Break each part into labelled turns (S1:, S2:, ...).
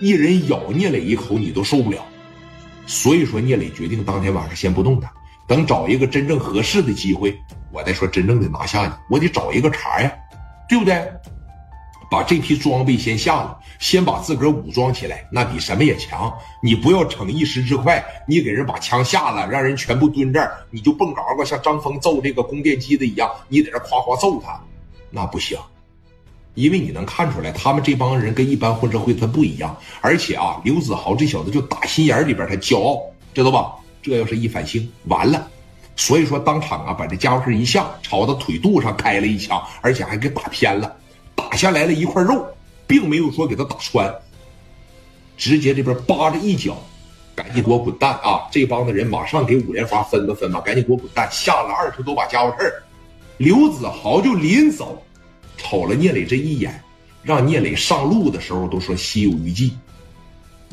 S1: 一人咬聂磊一口，你都受不了。所以说，聂磊决定当天晚上先不动他，等找一个真正合适的机会，我再说真正的拿下你。我得找一个茬呀，对不对？把这批装备先下了，先把自个儿武装起来，那比什么也强。你不要逞一时之快，你给人把枪下了，让人全部蹲这儿，你就蹦高高，像张峰揍这个供电机的一样，你在这夸夸揍他，那不行。因为你能看出来，他们这帮人跟一般混社会他不一样，而且啊，刘子豪这小子就打心眼里边他骄傲，知道吧？这要是一反星，完了。所以说当场啊，把这家伙事一下，朝他腿肚上开了一枪，而且还给打偏了。打下来了一块肉，并没有说给他打穿，直接这边扒着一脚，赶紧给我滚蛋啊！这帮子人马上给五连发分吧分吧，赶紧给我滚蛋！下了二十多把家伙事，刘子豪就临走，瞅了聂磊这一眼，让聂磊上路的时候都说心有余悸。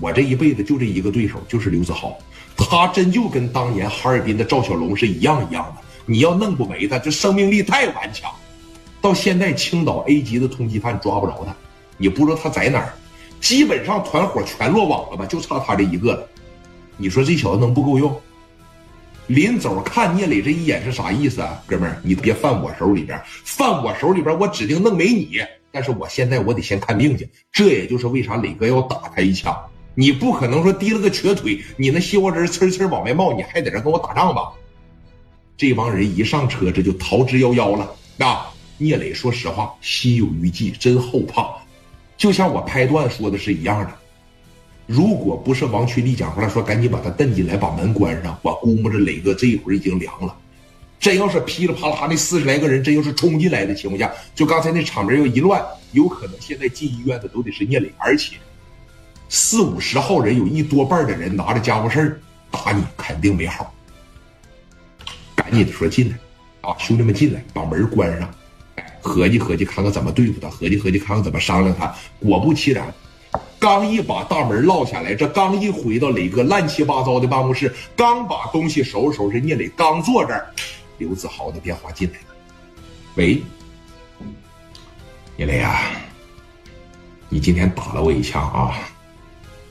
S1: 我这一辈子就这一个对手，就是刘子豪，他真就跟当年哈尔滨的赵小龙是一样一样的。你要弄不没他，这生命力太顽强。到现在，青岛 A 级的通缉犯抓不着他，你不知道他在哪儿，基本上团伙全落网了吧，就差他这一个了。你说这小子能不够用？临走看聂磊这一眼是啥意思啊，哥们儿，你别犯我手里边，犯我手里边，我指定弄没你。但是我现在我得先看病去，这也就是为啥磊哥要打他一枪。你不可能说提了个瘸腿，你那西瓜汁呲呲往外冒，你还在这跟我打仗吧？这帮人一上车，这就逃之夭夭了啊！聂磊说实话，心有余悸，真后怕。就像我拍段说的是一样的。如果不是王群力讲出来，说赶紧把他蹬进来，把门关上，我估摸着磊哥这一会儿已经凉了。真要是噼里啪啦那四十来个人真要是冲进来的情况下，就刚才那场面要一乱，有可能现在进医院的都得是聂磊，而且四五十号人有一多半的人拿着家伙事儿打你，肯定没好。赶紧的说进来，啊，兄弟们进来，把门关上。合计合计，看看怎么对付他；合计合计，看看怎么商量他。果不其然，刚一把大门落下来，这刚一回到磊哥乱七八糟的办公室，刚把东西收拾收拾，聂磊刚坐这儿，刘子豪的电话进来了。喂，聂磊啊，你今天打了我一枪啊，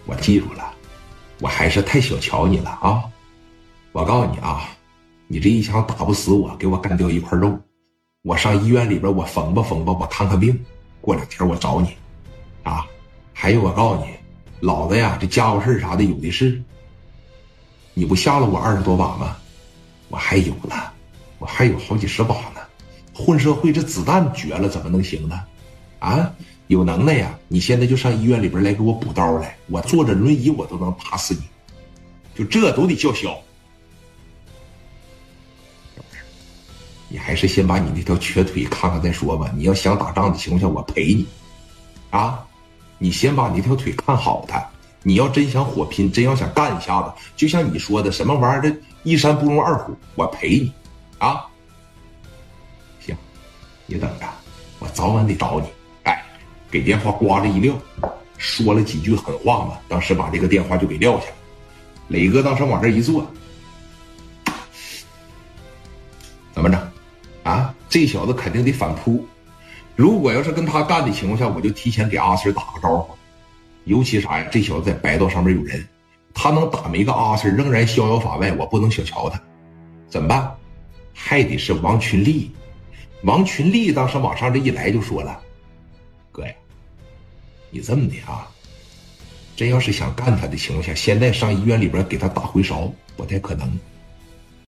S1: 我记住了，我还是太小瞧你了啊！我告诉你啊，你这一枪打不死我，给我干掉一块肉。我上医院里边，我缝吧缝吧，我看看病。过两天我找你，啊，还有我告诉你，老子呀，这家伙事啥的有的是。你不下了我二十多把吗？我还有呢，我还有好几十把呢。混社会这子弹绝了，怎么能行呢？啊，有能耐呀！你现在就上医院里边来给我补刀来，我坐着轮椅我都能打死你，就这都得叫嚣。你还是先把你那条瘸腿看看再说吧。你要想打仗的情况下，我陪你，啊，你先把你那条腿看好它。你要真想火拼，真要想干一下子，就像你说的，什么玩意儿的，一山不容二虎，我陪你，啊，行，你等着，我早晚得找你。哎，给电话刮着一撂，说了几句狠话嘛，当时把这个电话就给撂下了。磊哥当时往这一坐，怎么着？啊，这小子肯定得反扑。如果要是跟他干的情况下，我就提前给阿 Sir 打个招呼。尤其啥呀？这小子在白道上面有人，他能打没个阿 Sir，仍然逍遥法外，我不能小瞧他。怎么办？还得是王群力。王群力当时往上这一来就说了：“哥呀，你这么的啊，真要是想干他的情况下，现在上医院里边给他打回勺不太可能。